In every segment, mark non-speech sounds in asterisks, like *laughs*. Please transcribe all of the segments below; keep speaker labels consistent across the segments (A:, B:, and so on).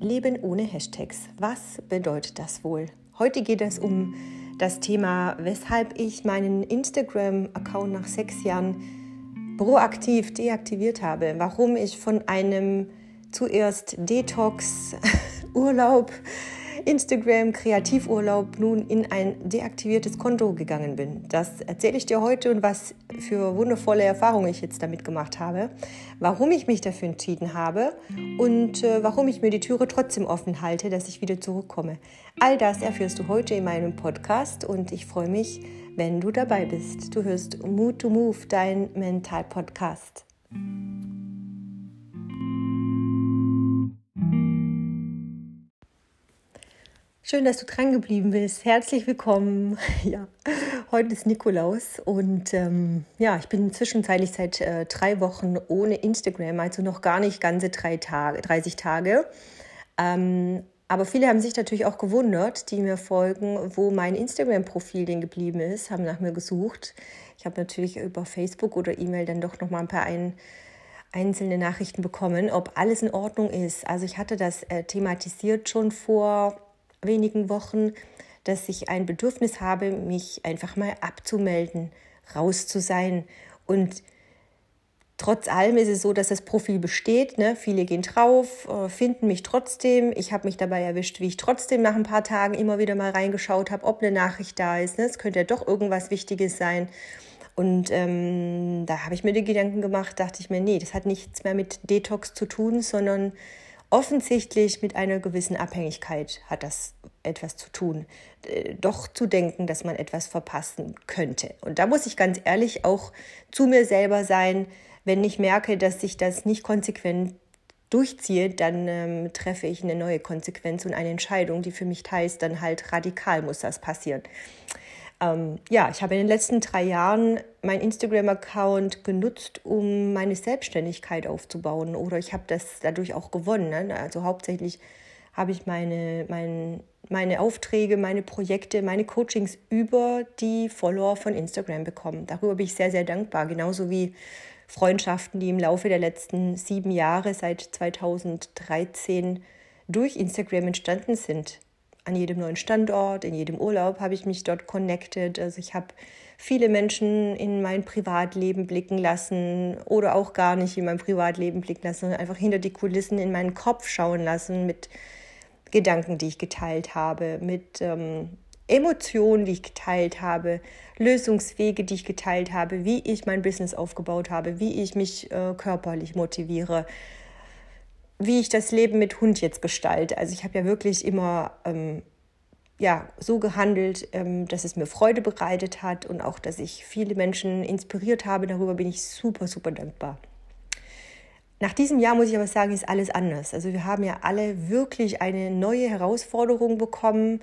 A: Leben ohne Hashtags. Was bedeutet das wohl? Heute geht es um das Thema, weshalb ich meinen Instagram-Account nach sechs Jahren proaktiv deaktiviert habe. Warum ich von einem zuerst Detox-Urlaub Instagram Kreativurlaub nun in ein deaktiviertes Konto gegangen bin. Das erzähle ich dir heute und was für wundervolle Erfahrungen ich jetzt damit gemacht habe, warum ich mich dafür entschieden habe und äh, warum ich mir die Türe trotzdem offen halte, dass ich wieder zurückkomme. All das erfährst du heute in meinem Podcast und ich freue mich, wenn du dabei bist. Du hörst Mood to Move, dein Mental-Podcast. Schön, dass du dran geblieben bist. Herzlich willkommen. *laughs* Ja, heute ist Nikolaus und ähm, ja, ich bin zwischenzeitlich seit äh, drei Wochen ohne Instagram, also noch gar nicht ganze drei Tage, 30 Tage. Ähm, aber viele haben sich natürlich auch gewundert, die mir folgen, wo mein Instagram-Profil denn geblieben ist, haben nach mir gesucht. Ich habe natürlich über Facebook oder E-Mail dann doch noch mal ein paar ein, einzelne Nachrichten bekommen, ob alles in Ordnung ist. Also ich hatte das äh, thematisiert schon vor wenigen Wochen, dass ich ein Bedürfnis habe, mich einfach mal abzumelden, raus zu sein. Und trotz allem ist es so, dass das Profil besteht. Ne? Viele gehen drauf, äh, finden mich trotzdem. Ich habe mich dabei erwischt, wie ich trotzdem nach ein paar Tagen immer wieder mal reingeschaut habe, ob eine Nachricht da ist. Ne? Es könnte ja doch irgendwas Wichtiges sein. Und ähm, da habe ich mir die Gedanken gemacht, dachte ich mir, nee, das hat nichts mehr mit Detox zu tun, sondern Offensichtlich mit einer gewissen Abhängigkeit hat das etwas zu tun, äh, doch zu denken, dass man etwas verpassen könnte. Und da muss ich ganz ehrlich auch zu mir selber sein, wenn ich merke, dass ich das nicht konsequent durchziehe, dann ähm, treffe ich eine neue Konsequenz und eine Entscheidung, die für mich heißt, dann halt radikal muss das passieren. Ähm, ja, ich habe in den letzten drei Jahren meinen Instagram-Account genutzt, um meine Selbstständigkeit aufzubauen oder ich habe das dadurch auch gewonnen. Ne? Also hauptsächlich habe ich meine, mein, meine Aufträge, meine Projekte, meine Coachings über die Follower von Instagram bekommen. Darüber bin ich sehr, sehr dankbar. Genauso wie Freundschaften, die im Laufe der letzten sieben Jahre seit 2013 durch Instagram entstanden sind an jedem neuen Standort, in jedem Urlaub habe ich mich dort connected. Also ich habe viele Menschen in mein Privatleben blicken lassen oder auch gar nicht in mein Privatleben blicken lassen, einfach hinter die Kulissen in meinen Kopf schauen lassen mit Gedanken, die ich geteilt habe, mit ähm, Emotionen, die ich geteilt habe, Lösungswege, die ich geteilt habe, wie ich mein Business aufgebaut habe, wie ich mich äh, körperlich motiviere, wie ich das Leben mit Hund jetzt gestalte. Also ich habe ja wirklich immer ähm, ja, so gehandelt, ähm, dass es mir Freude bereitet hat und auch, dass ich viele Menschen inspiriert habe. Darüber bin ich super, super dankbar. Nach diesem Jahr muss ich aber sagen, ist alles anders. Also wir haben ja alle wirklich eine neue Herausforderung bekommen,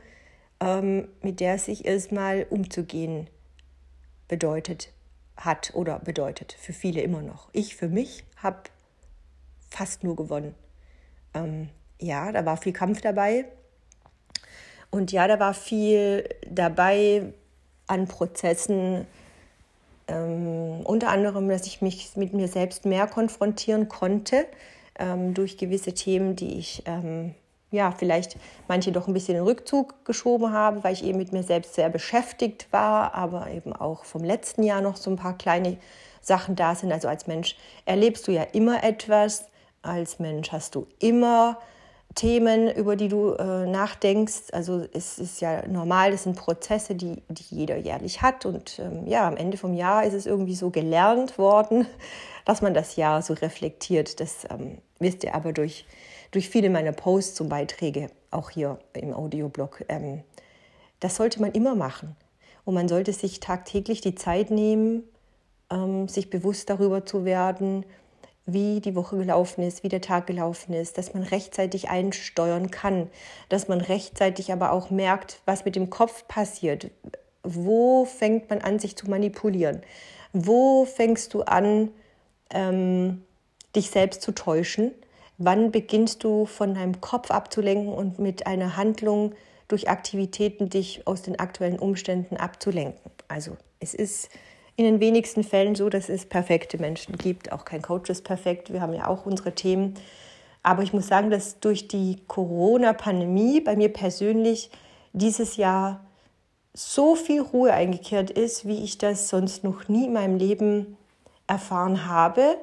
A: ähm, mit der es sich erstmal umzugehen bedeutet hat oder bedeutet. Für viele immer noch. Ich für mich habe fast nur gewonnen ähm, ja, da war viel Kampf dabei. Und ja, da war viel dabei an Prozessen, ähm, unter anderem, dass ich mich mit mir selbst mehr konfrontieren konnte ähm, durch gewisse Themen, die ich ähm, ja vielleicht manche doch ein bisschen in Rückzug geschoben habe, weil ich eben mit mir selbst sehr beschäftigt war, aber eben auch vom letzten Jahr noch so ein paar kleine Sachen da sind. Also als Mensch erlebst du ja immer etwas als Mensch hast du immer Themen, über die du äh, nachdenkst. Also es ist ja normal, das sind Prozesse, die, die jeder jährlich hat. Und ähm, ja, am Ende vom Jahr ist es irgendwie so gelernt worden, *laughs* dass man das Jahr so reflektiert. Das ähm, wisst ihr aber durch, durch viele meiner Posts und Beiträge, auch hier im Audioblog. Ähm, das sollte man immer machen. Und man sollte sich tagtäglich die Zeit nehmen, ähm, sich bewusst darüber zu werden, wie die Woche gelaufen ist, wie der Tag gelaufen ist, dass man rechtzeitig einsteuern kann, dass man rechtzeitig aber auch merkt, was mit dem Kopf passiert. Wo fängt man an, sich zu manipulieren? Wo fängst du an, ähm, dich selbst zu täuschen? Wann beginnst du von deinem Kopf abzulenken und mit einer Handlung durch Aktivitäten dich aus den aktuellen Umständen abzulenken? Also es ist in den wenigsten Fällen so, dass es perfekte Menschen gibt. Auch kein Coach ist perfekt. Wir haben ja auch unsere Themen. Aber ich muss sagen, dass durch die Corona-Pandemie bei mir persönlich dieses Jahr so viel Ruhe eingekehrt ist, wie ich das sonst noch nie in meinem Leben erfahren habe.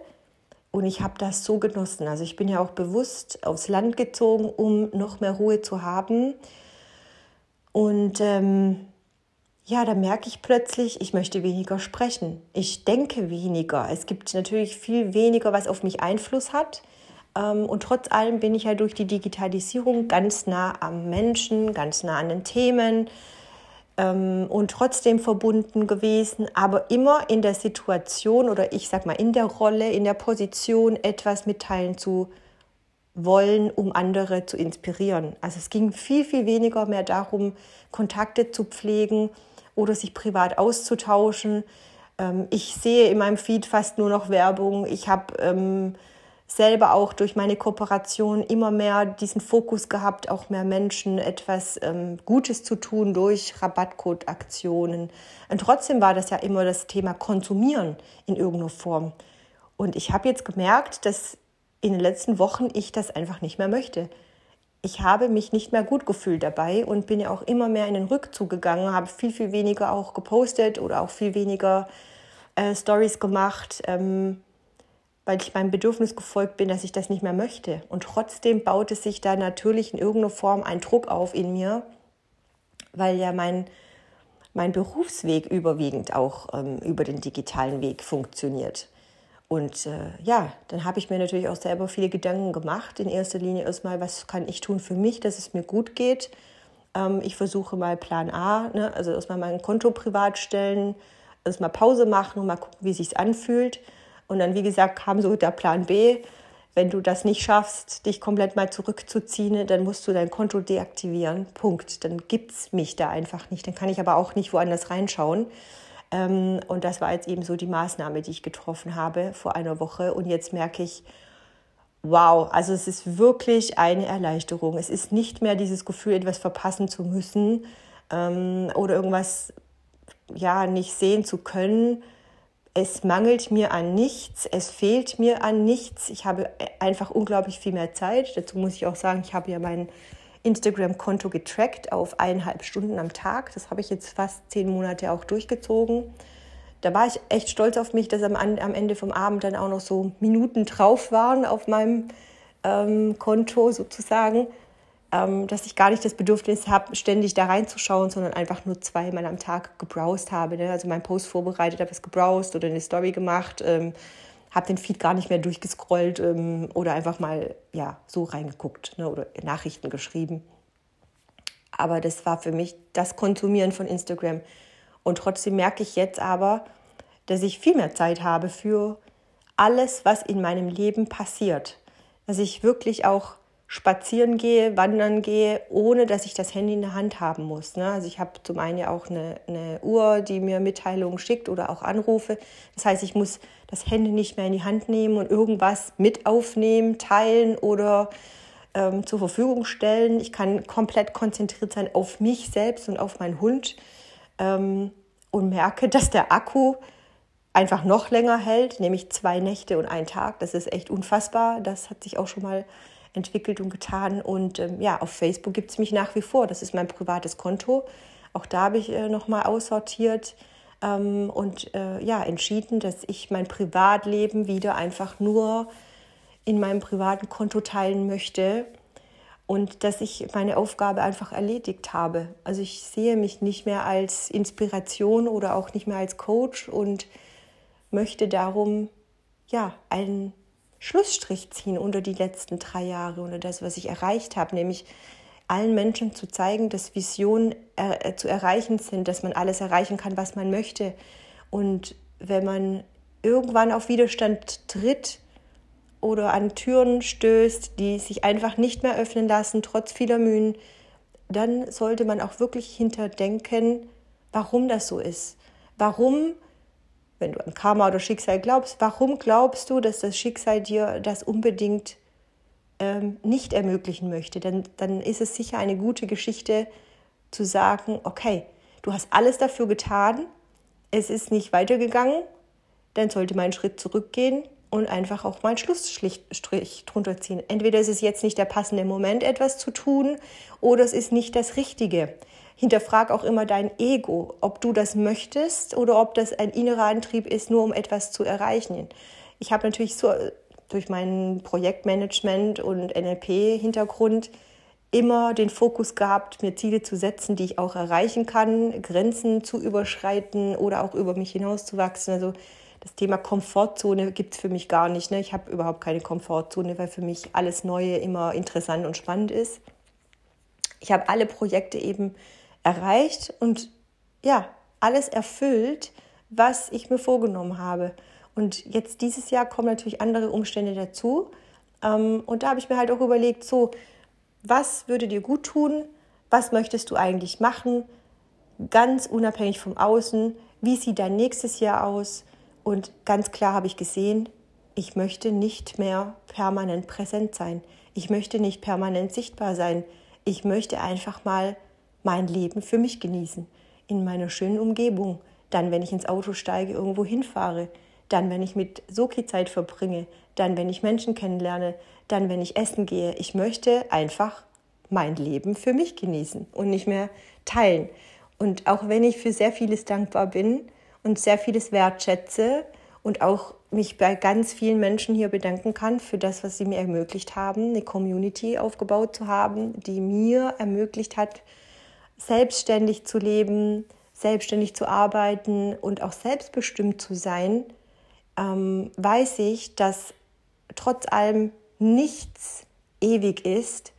A: Und ich habe das so genossen. Also ich bin ja auch bewusst aufs Land gezogen, um noch mehr Ruhe zu haben. Und ähm, ja, da merke ich plötzlich, ich möchte weniger sprechen. Ich denke weniger. Es gibt natürlich viel weniger, was auf mich Einfluss hat. Ähm, und trotz allem bin ich ja durch die Digitalisierung ganz nah am Menschen, ganz nah an den Themen ähm, und trotzdem verbunden gewesen, aber immer in der Situation oder ich sag mal in der Rolle, in der Position, etwas mitteilen zu wollen, um andere zu inspirieren. Also es ging viel, viel weniger mehr darum, Kontakte zu pflegen oder sich privat auszutauschen. Ähm, ich sehe in meinem Feed fast nur noch Werbung. Ich habe ähm, selber auch durch meine Kooperation immer mehr diesen Fokus gehabt, auch mehr Menschen etwas ähm, Gutes zu tun durch Rabattcode-Aktionen. Und trotzdem war das ja immer das Thema Konsumieren in irgendeiner Form. Und ich habe jetzt gemerkt, dass in den letzten Wochen ich das einfach nicht mehr möchte. Ich habe mich nicht mehr gut gefühlt dabei und bin ja auch immer mehr in den Rückzug gegangen, habe viel, viel weniger auch gepostet oder auch viel weniger äh, Stories gemacht. Ähm, weil ich meinem Bedürfnis gefolgt bin, dass ich das nicht mehr möchte. Und trotzdem baut es sich da natürlich in irgendeiner Form ein Druck auf in mir, weil ja mein, mein Berufsweg überwiegend auch ähm, über den digitalen Weg funktioniert. Und äh, ja, dann habe ich mir natürlich auch selber viele Gedanken gemacht. In erster Linie erstmal, was kann ich tun für mich, dass es mir gut geht. Ähm, ich versuche mal Plan A, ne? also erstmal mein Konto privat stellen, erstmal Pause machen und mal gucken, wie sich anfühlt. Und dann, wie gesagt, kam so der Plan B. Wenn du das nicht schaffst, dich komplett mal zurückzuziehen, dann musst du dein Konto deaktivieren. Punkt. Dann gibt es mich da einfach nicht. Dann kann ich aber auch nicht woanders reinschauen. Ähm, und das war jetzt eben so die Maßnahme, die ich getroffen habe vor einer Woche. Und jetzt merke ich, wow, also es ist wirklich eine Erleichterung. Es ist nicht mehr dieses Gefühl, etwas verpassen zu müssen ähm, oder irgendwas ja nicht sehen zu können es mangelt mir an nichts, es fehlt mir an nichts. Ich habe einfach unglaublich viel mehr Zeit. Dazu muss ich auch sagen, ich habe ja mein Instagram-Konto getrackt auf eineinhalb Stunden am Tag. Das habe ich jetzt fast zehn Monate auch durchgezogen. Da war ich echt stolz auf mich, dass am, am Ende vom Abend dann auch noch so Minuten drauf waren auf meinem ähm, Konto sozusagen ähm, dass ich gar nicht das Bedürfnis habe, ständig da reinzuschauen, sondern einfach nur zweimal am Tag gebrowst habe. Ne? Also meinen Post vorbereitet, habe es gebrowst oder eine Story gemacht, ähm, habe den Feed gar nicht mehr durchgescrollt ähm, oder einfach mal ja so reingeguckt ne? oder Nachrichten geschrieben. Aber das war für mich das Konsumieren von Instagram. Und trotzdem merke ich jetzt aber, dass ich viel mehr Zeit habe für alles, was in meinem Leben passiert. Dass ich wirklich auch spazieren gehe, wandern gehe, ohne dass ich das Handy in der Hand haben muss. Ne? Also ich habe zum einen ja auch eine, eine, Uhr, die mir Mitteilungen schickt oder auch Anrufe. Das heißt, ich muss das Handy nicht mehr in die Hand nehmen und irgendwas mit aufnehmen, teilen oder ähm, zur Verfügung stellen. Ich kann komplett konzentriert sein auf mich selbst und auf meinen Hund ähm, und merke, dass der Akku einfach noch länger hält, nämlich zwei Nächte und einen Tag. Das ist echt unfassbar. Das hat sich auch schon mal entwickelt und getan. Und ähm, ja, auf Facebook gibt es mich nach wie vor. Das ist mein privates Konto. Auch da habe ich äh, nochmal aussortiert ähm, und äh, ja, entschieden, dass ich mein Privatleben wieder einfach nur in meinem privaten Konto teilen möchte und dass ich meine Aufgabe einfach erledigt habe. Also ich sehe mich nicht mehr als Inspiration oder auch nicht mehr als Coach und möchte darum ja einen Schlussstrich ziehen unter die letzten drei Jahre, unter das, was ich erreicht habe, nämlich allen Menschen zu zeigen, dass Visionen äh, zu erreichen sind, dass man alles erreichen kann, was man möchte. Und wenn man irgendwann auf Widerstand tritt oder an Türen stößt, die sich einfach nicht mehr öffnen lassen, trotz vieler Mühen, dann sollte man auch wirklich hinterdenken, warum das so ist. Warum wenn du an Karma oder Schicksal glaubst, warum glaubst du, dass das Schicksal dir das unbedingt ähm, nicht ermöglichen möchte? Denn dann ist es sicher eine gute Geschichte zu sagen, okay, du hast alles dafür getan, es ist nicht weitergegangen, dann sollte man einen Schritt zurückgehen und einfach auch mal einen Schlussstrich drunter ziehen. Entweder ist es jetzt nicht der passende Moment, etwas zu tun, oder es ist nicht das Richtige. Hinterfrag auch immer dein Ego, ob du das möchtest oder ob das ein innerer Antrieb ist, nur um etwas zu erreichen. Ich habe natürlich so durch mein Projektmanagement und NLP-Hintergrund immer den Fokus gehabt, mir Ziele zu setzen, die ich auch erreichen kann, Grenzen zu überschreiten oder auch über mich hinauszuwachsen. Also das Thema Komfortzone gibt es für mich gar nicht. Ne? Ich habe überhaupt keine Komfortzone, weil für mich alles Neue immer interessant und spannend ist. Ich habe alle Projekte eben erreicht und ja, alles erfüllt, was ich mir vorgenommen habe. Und jetzt dieses Jahr kommen natürlich andere Umstände dazu. Ähm, und da habe ich mir halt auch überlegt, so, was würde dir gut tun? Was möchtest du eigentlich machen? Ganz unabhängig vom Außen. Wie sieht dein nächstes Jahr aus? Und ganz klar habe ich gesehen, ich möchte nicht mehr permanent präsent sein. Ich möchte nicht permanent sichtbar sein. Ich möchte einfach mal mein Leben für mich genießen, in meiner schönen Umgebung. Dann, wenn ich ins Auto steige, irgendwo hinfahre. Dann, wenn ich mit Soki Zeit verbringe. Dann, wenn ich Menschen kennenlerne. Dann, wenn ich essen gehe. Ich möchte einfach mein Leben für mich genießen und nicht mehr teilen. Und auch wenn ich für sehr vieles dankbar bin und sehr vieles wertschätze und auch mich bei ganz vielen Menschen hier bedanken kann für das, was sie mir ermöglicht haben, eine Community aufgebaut zu haben, die mir ermöglicht hat, selbstständig zu leben, selbstständig zu arbeiten und auch selbstbestimmt zu sein, ähm, weiß ich, dass trotz allem nichts ewig ist.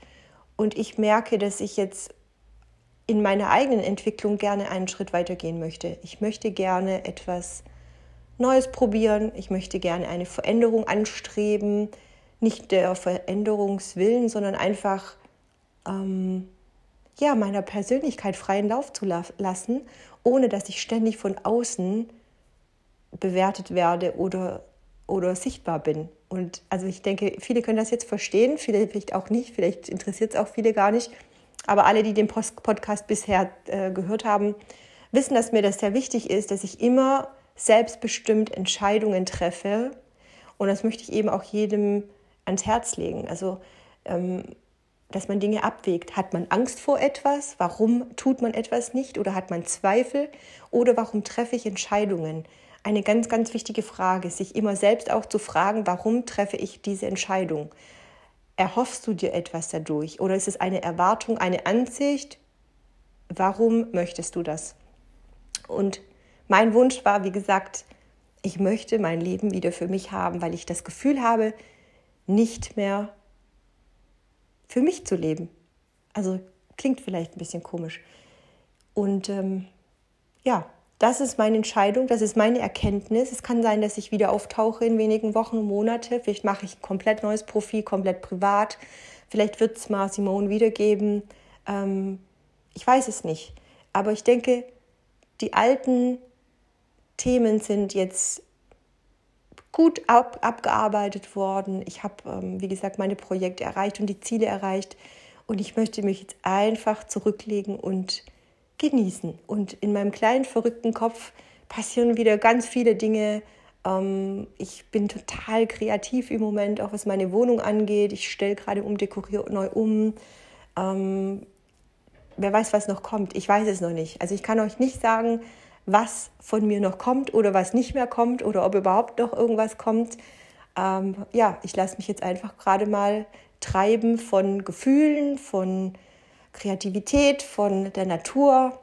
A: Und ich merke, dass ich jetzt in meiner eigenen Entwicklung gerne einen Schritt weitergehen möchte. Ich möchte gerne etwas Neues probieren. Ich möchte gerne eine Veränderung anstreben. Nicht der Veränderungswillen, sondern einfach ähm, ja, meiner Persönlichkeit freien Lauf zu lassen, ohne dass ich ständig von außen bewertet werde oder, oder sichtbar bin. Und also ich denke, viele können das jetzt verstehen, viele vielleicht auch nicht, vielleicht interessiert es auch viele gar nicht. Aber alle, die den Podcast bisher äh, gehört haben, wissen, dass mir das sehr wichtig ist, dass ich immer selbstbestimmt Entscheidungen treffe. Und das möchte ich eben auch jedem ans Herz legen. Also ähm, dass man Dinge abwägt. Hat man Angst vor etwas? Warum tut man etwas nicht? Oder hat man Zweifel? Oder warum treffe ich Entscheidungen? Eine ganz, ganz wichtige Frage, sich immer selbst auch zu fragen, warum treffe ich diese Entscheidung? Erhoffst du dir etwas dadurch? Oder ist es eine Erwartung, eine Ansicht? Warum möchtest du das? Und mein Wunsch war, wie gesagt, ich möchte mein Leben wieder für mich haben, weil ich das Gefühl habe, nicht mehr für mich zu leben. Also klingt vielleicht ein bisschen komisch. Und ähm, ja, das ist meine Entscheidung, das ist meine Erkenntnis. Es kann sein, dass ich wieder auftauche in wenigen Wochen, Monate. Vielleicht mache ich ein komplett neues Profil, komplett privat. Vielleicht wird es mal Simone wiedergeben. Ähm, ich weiß es nicht. Aber ich denke, die alten Themen sind jetzt gut ab, abgearbeitet worden. Ich habe, ähm, wie gesagt, meine Projekte erreicht und die Ziele erreicht. Und ich möchte mich jetzt einfach zurücklegen und genießen. Und in meinem kleinen, verrückten Kopf passieren wieder ganz viele Dinge. Ähm, ich bin total kreativ im Moment, auch was meine Wohnung angeht. Ich stelle gerade um, dekoriere neu um. Ähm, wer weiß, was noch kommt. Ich weiß es noch nicht. Also ich kann euch nicht sagen, was von mir noch kommt oder was nicht mehr kommt oder ob überhaupt noch irgendwas kommt. Ähm, ja, ich lasse mich jetzt einfach gerade mal treiben von Gefühlen, von Kreativität, von der Natur,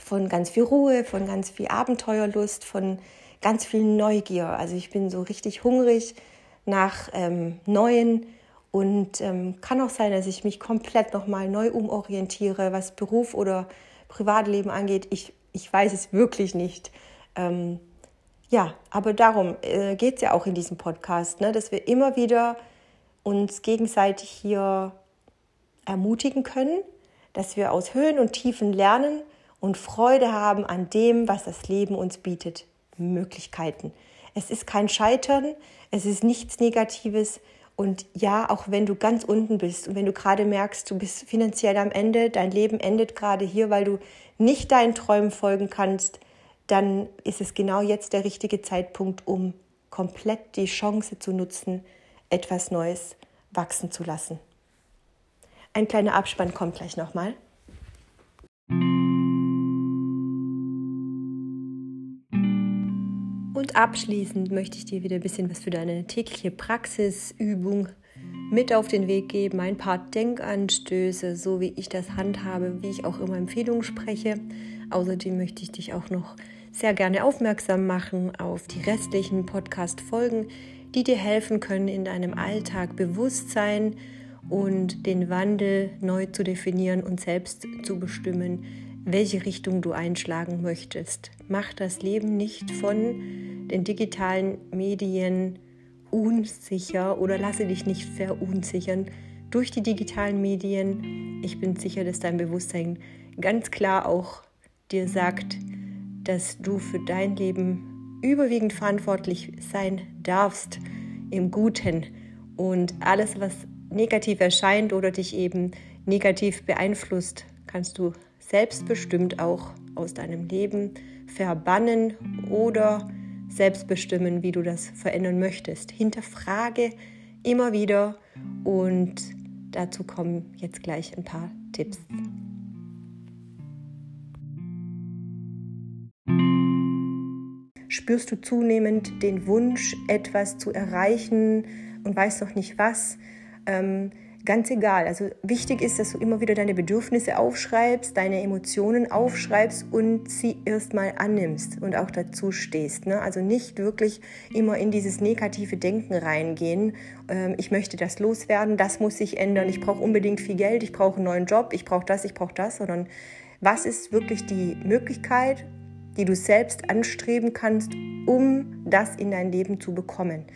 A: von ganz viel Ruhe, von ganz viel Abenteuerlust, von ganz viel Neugier. Also ich bin so richtig hungrig nach ähm, Neuen und ähm, kann auch sein, dass ich mich komplett nochmal neu umorientiere, was Beruf oder Privatleben angeht. Ich ich weiß es wirklich nicht. Ähm, ja, aber darum äh, geht es ja auch in diesem Podcast, ne, dass wir immer wieder uns gegenseitig hier ermutigen können, dass wir aus Höhen und Tiefen lernen und Freude haben an dem, was das Leben uns bietet. Möglichkeiten. Es ist kein Scheitern, es ist nichts Negatives. Und ja, auch wenn du ganz unten bist und wenn du gerade merkst, du bist finanziell am Ende, dein Leben endet gerade hier, weil du nicht deinen Träumen folgen kannst, dann ist es genau jetzt der richtige Zeitpunkt, um komplett die Chance zu nutzen, etwas Neues wachsen zu lassen. Ein kleiner Abspann kommt gleich nochmal. Abschließend möchte ich dir wieder ein bisschen was für deine tägliche Praxisübung mit auf den Weg geben, ein paar Denkanstöße, so wie ich das handhabe, wie ich auch immer Empfehlungen spreche. Außerdem möchte ich dich auch noch sehr gerne aufmerksam machen auf die restlichen Podcast-Folgen, die dir helfen können, in deinem Alltag Bewusstsein und den Wandel neu zu definieren und selbst zu bestimmen, welche Richtung du einschlagen möchtest. Mach das Leben nicht von den digitalen Medien unsicher oder lasse dich nicht verunsichern durch die digitalen Medien. Ich bin sicher, dass dein Bewusstsein ganz klar auch dir sagt, dass du für dein Leben überwiegend verantwortlich sein darfst im Guten und alles, was negativ erscheint oder dich eben negativ beeinflusst, kannst du selbstbestimmt auch aus deinem Leben verbannen oder selbst bestimmen, wie du das verändern möchtest. Hinterfrage immer wieder und dazu kommen jetzt gleich ein paar Tipps. Spürst du zunehmend den Wunsch, etwas zu erreichen und weißt noch nicht was? Ähm, ganz egal. Also wichtig ist, dass du immer wieder deine Bedürfnisse aufschreibst, deine Emotionen aufschreibst und sie erstmal annimmst und auch dazu stehst. Ne? Also nicht wirklich immer in dieses negative Denken reingehen. Ähm, ich möchte das loswerden, das muss sich ändern, ich brauche unbedingt viel Geld, ich brauche einen neuen Job, ich brauche das, ich brauche das, sondern was ist wirklich die Möglichkeit, die du selbst anstreben kannst, um das in dein Leben zu bekommen.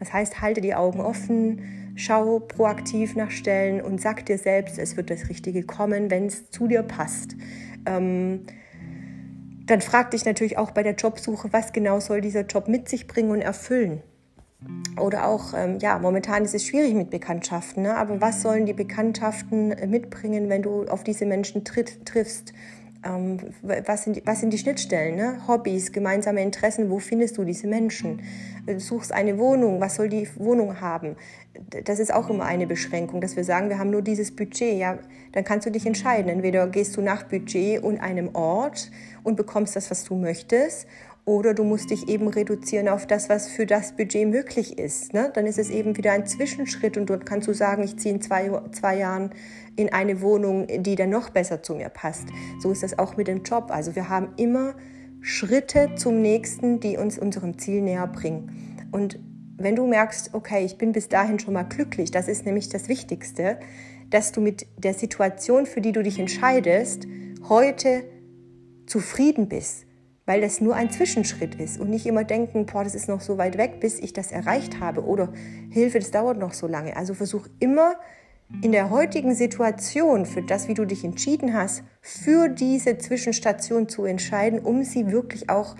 A: Das heißt, halte die Augen offen, schau proaktiv nach Stellen und sag dir selbst, es wird das Richtige kommen, wenn es zu dir passt. Ähm, dann frag dich natürlich auch bei der Jobsuche, was genau soll dieser Job mit sich bringen und erfüllen. Oder auch, ähm, ja, momentan ist es schwierig mit Bekanntschaften, ne? aber was sollen die Bekanntschaften äh, mitbringen, wenn du auf diese Menschen tritt, triffst? Ähm, was, sind, was sind die Schnittstellen? Ne? Hobbys, gemeinsame Interessen, wo findest du diese Menschen? Du suchst eine Wohnung, was soll die Wohnung haben? Das ist auch immer eine Beschränkung, dass wir sagen, wir haben nur dieses Budget. Ja, dann kannst du dich entscheiden. Entweder gehst du nach Budget und einem Ort und bekommst das, was du möchtest, oder du musst dich eben reduzieren auf das, was für das Budget möglich ist. Ne? Dann ist es eben wieder ein Zwischenschritt und dort kannst du sagen, ich ziehe in zwei, zwei Jahren in eine Wohnung, die dann noch besser zu mir passt. So ist das auch mit dem Job. Also wir haben immer Schritte zum nächsten, die uns unserem Ziel näher bringen. Und wenn du merkst, okay, ich bin bis dahin schon mal glücklich, das ist nämlich das Wichtigste, dass du mit der Situation, für die du dich entscheidest, heute zufrieden bist, weil das nur ein Zwischenschritt ist und nicht immer denken, boah, das ist noch so weit weg, bis ich das erreicht habe oder Hilfe, das dauert noch so lange. Also versuch immer in der heutigen Situation für das, wie du dich entschieden hast, für diese Zwischenstation zu entscheiden, um sie wirklich auch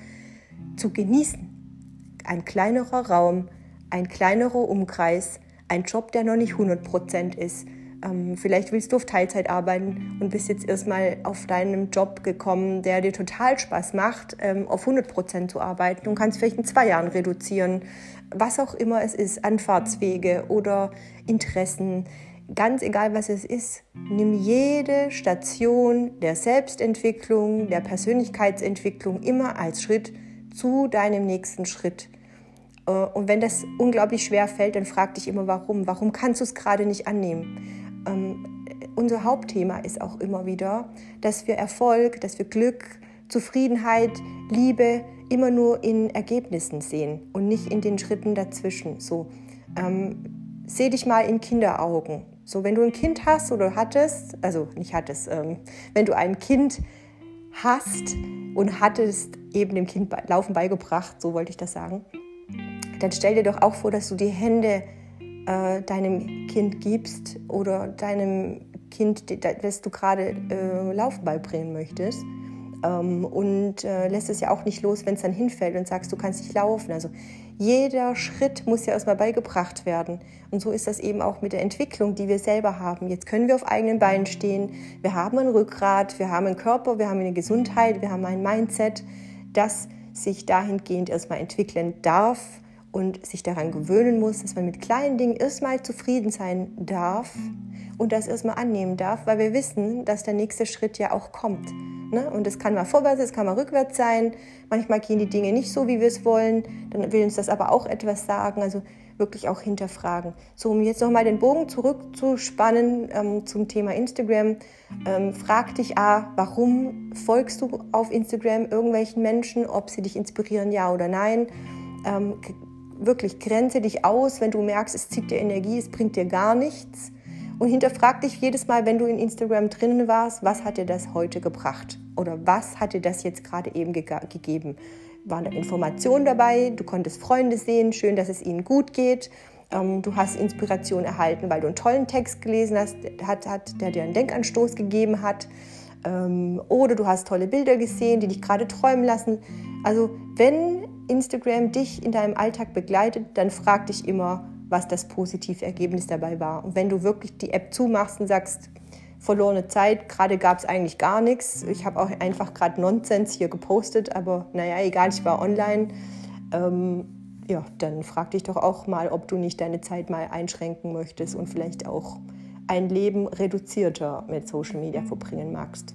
A: zu genießen. Ein kleinerer Raum, ein kleinerer Umkreis, ein Job, der noch nicht 100% ist. Ähm, vielleicht willst du auf Teilzeit arbeiten und bist jetzt erstmal auf deinem Job gekommen, der dir total Spaß macht, ähm, auf 100% zu arbeiten und kannst vielleicht in zwei Jahren reduzieren. Was auch immer es ist, Anfahrtswege oder Interessen ganz egal was es ist, nimm jede Station der Selbstentwicklung, der Persönlichkeitsentwicklung immer als Schritt zu deinem nächsten Schritt. Äh, und wenn das unglaublich schwer fällt, dann frag dich immer, warum? Warum kannst du es gerade nicht annehmen? Ähm, unser Hauptthema ist auch immer wieder, dass wir Erfolg, dass wir Glück, Zufriedenheit, Liebe immer nur in Ergebnissen sehen und nicht in den Schritten dazwischen. So, ähm, seh dich mal in Kinderaugen. So, wenn du ein Kind hast oder hattest, also nicht hattest, ähm, wenn du ein Kind hast und hattest eben dem Kind Laufen beigebracht, so wollte ich das sagen, dann stell dir doch auch vor, dass du die Hände äh, deinem Kind gibst oder deinem Kind, das du gerade äh, Laufen beibringen möchtest. Ähm, und äh, lässt es ja auch nicht los, wenn es dann hinfällt und sagst, du kannst nicht laufen. Also jeder Schritt muss ja erstmal beigebracht werden. Und so ist das eben auch mit der Entwicklung, die wir selber haben. Jetzt können wir auf eigenen Beinen stehen. Wir haben ein Rückgrat, wir haben einen Körper, wir haben eine Gesundheit, wir haben ein Mindset, das sich dahingehend erstmal entwickeln darf und sich daran gewöhnen muss, dass man mit kleinen Dingen erstmal zufrieden sein darf und das erstmal annehmen darf, weil wir wissen, dass der nächste Schritt ja auch kommt. Ne? Und es kann mal vorwärts, es kann mal rückwärts sein. Manchmal gehen die Dinge nicht so, wie wir es wollen. Dann will uns das aber auch etwas sagen. Also wirklich auch hinterfragen. So, um jetzt nochmal den Bogen zurückzuspannen ähm, zum Thema Instagram. Ähm, frag dich A, warum folgst du auf Instagram irgendwelchen Menschen, ob sie dich inspirieren, ja oder nein. Ähm, wirklich grenze dich aus, wenn du merkst, es zieht dir Energie, es bringt dir gar nichts. Und hinterfrag dich jedes Mal, wenn du in Instagram drinnen warst, was hat dir das heute gebracht? Oder was hat dir das jetzt gerade eben ge gegeben? Waren da Informationen dabei? Du konntest Freunde sehen, schön, dass es ihnen gut geht. Ähm, du hast Inspiration erhalten, weil du einen tollen Text gelesen hast, hat, hat, der dir einen Denkanstoß gegeben hat. Ähm, oder du hast tolle Bilder gesehen, die dich gerade träumen lassen. Also wenn Instagram dich in deinem Alltag begleitet, dann frag dich immer, was das positive Ergebnis dabei war. Und wenn du wirklich die App zumachst und sagst, verlorene Zeit, gerade gab es eigentlich gar nichts. Ich habe auch einfach gerade Nonsens hier gepostet, aber naja, egal, ich war online. Ähm, ja, dann frag dich doch auch mal, ob du nicht deine Zeit mal einschränken möchtest und vielleicht auch ein Leben reduzierter mit Social Media verbringen magst.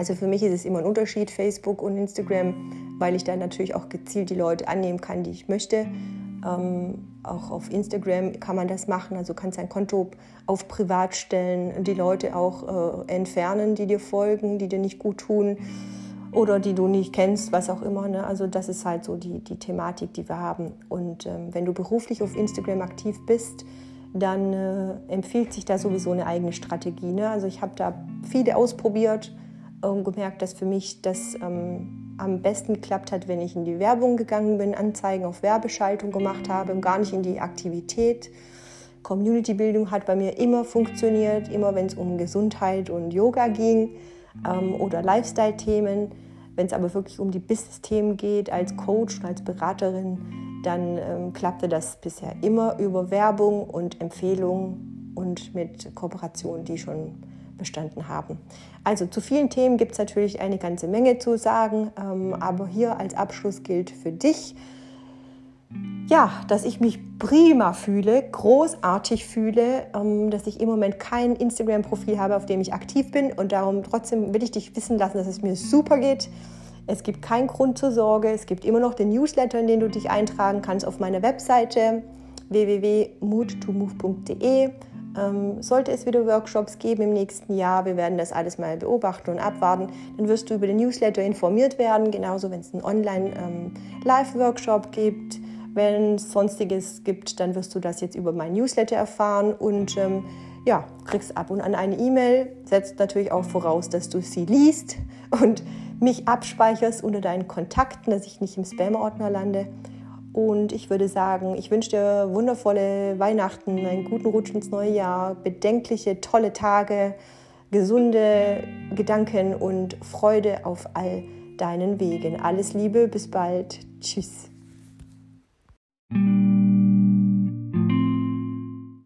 A: Also für mich ist es immer ein Unterschied, Facebook und Instagram, weil ich da natürlich auch gezielt die Leute annehmen kann, die ich möchte ähm, auch auf Instagram kann man das machen. Also kannst dein Konto auf privat stellen, die Leute auch äh, entfernen, die dir folgen, die dir nicht gut tun oder die du nicht kennst, was auch immer. Ne? Also das ist halt so die, die Thematik, die wir haben. Und ähm, wenn du beruflich auf Instagram aktiv bist, dann äh, empfiehlt sich da sowieso eine eigene Strategie. Ne? Also ich habe da viele ausprobiert und gemerkt, dass für mich das ähm, am besten geklappt hat, wenn ich in die Werbung gegangen bin, Anzeigen auf Werbeschaltung gemacht habe gar nicht in die Aktivität. Community-Bildung hat bei mir immer funktioniert, immer wenn es um Gesundheit und Yoga ging ähm, oder Lifestyle-Themen. Wenn es aber wirklich um die Business-Themen geht, als Coach und als Beraterin, dann ähm, klappte das bisher immer über Werbung und Empfehlungen und mit Kooperationen, die schon bestanden haben. Also zu vielen Themen gibt es natürlich eine ganze Menge zu sagen, ähm, aber hier als Abschluss gilt für dich, ja, dass ich mich prima fühle, großartig fühle, ähm, dass ich im Moment kein Instagram-Profil habe, auf dem ich aktiv bin und darum trotzdem will ich dich wissen lassen, dass es mir super geht. Es gibt keinen Grund zur Sorge. Es gibt immer noch den Newsletter, in den du dich eintragen kannst auf meiner Webseite www.moodtomove.de. Ähm, sollte es wieder Workshops geben im nächsten Jahr, wir werden das alles mal beobachten und abwarten, dann wirst du über den Newsletter informiert werden, genauso wenn es einen Online-Live-Workshop ähm, gibt. Wenn es sonstiges gibt, dann wirst du das jetzt über meinen Newsletter erfahren und ähm, ja, kriegst ab und an eine E-Mail. Setzt natürlich auch voraus, dass du sie liest und mich abspeicherst unter deinen Kontakten, dass ich nicht im Spam-Ordner lande. Und ich würde sagen, ich wünsche dir wundervolle Weihnachten, einen guten Rutsch ins neue Jahr, bedenkliche, tolle Tage, gesunde Gedanken und Freude auf all deinen Wegen. Alles Liebe, bis bald. Tschüss.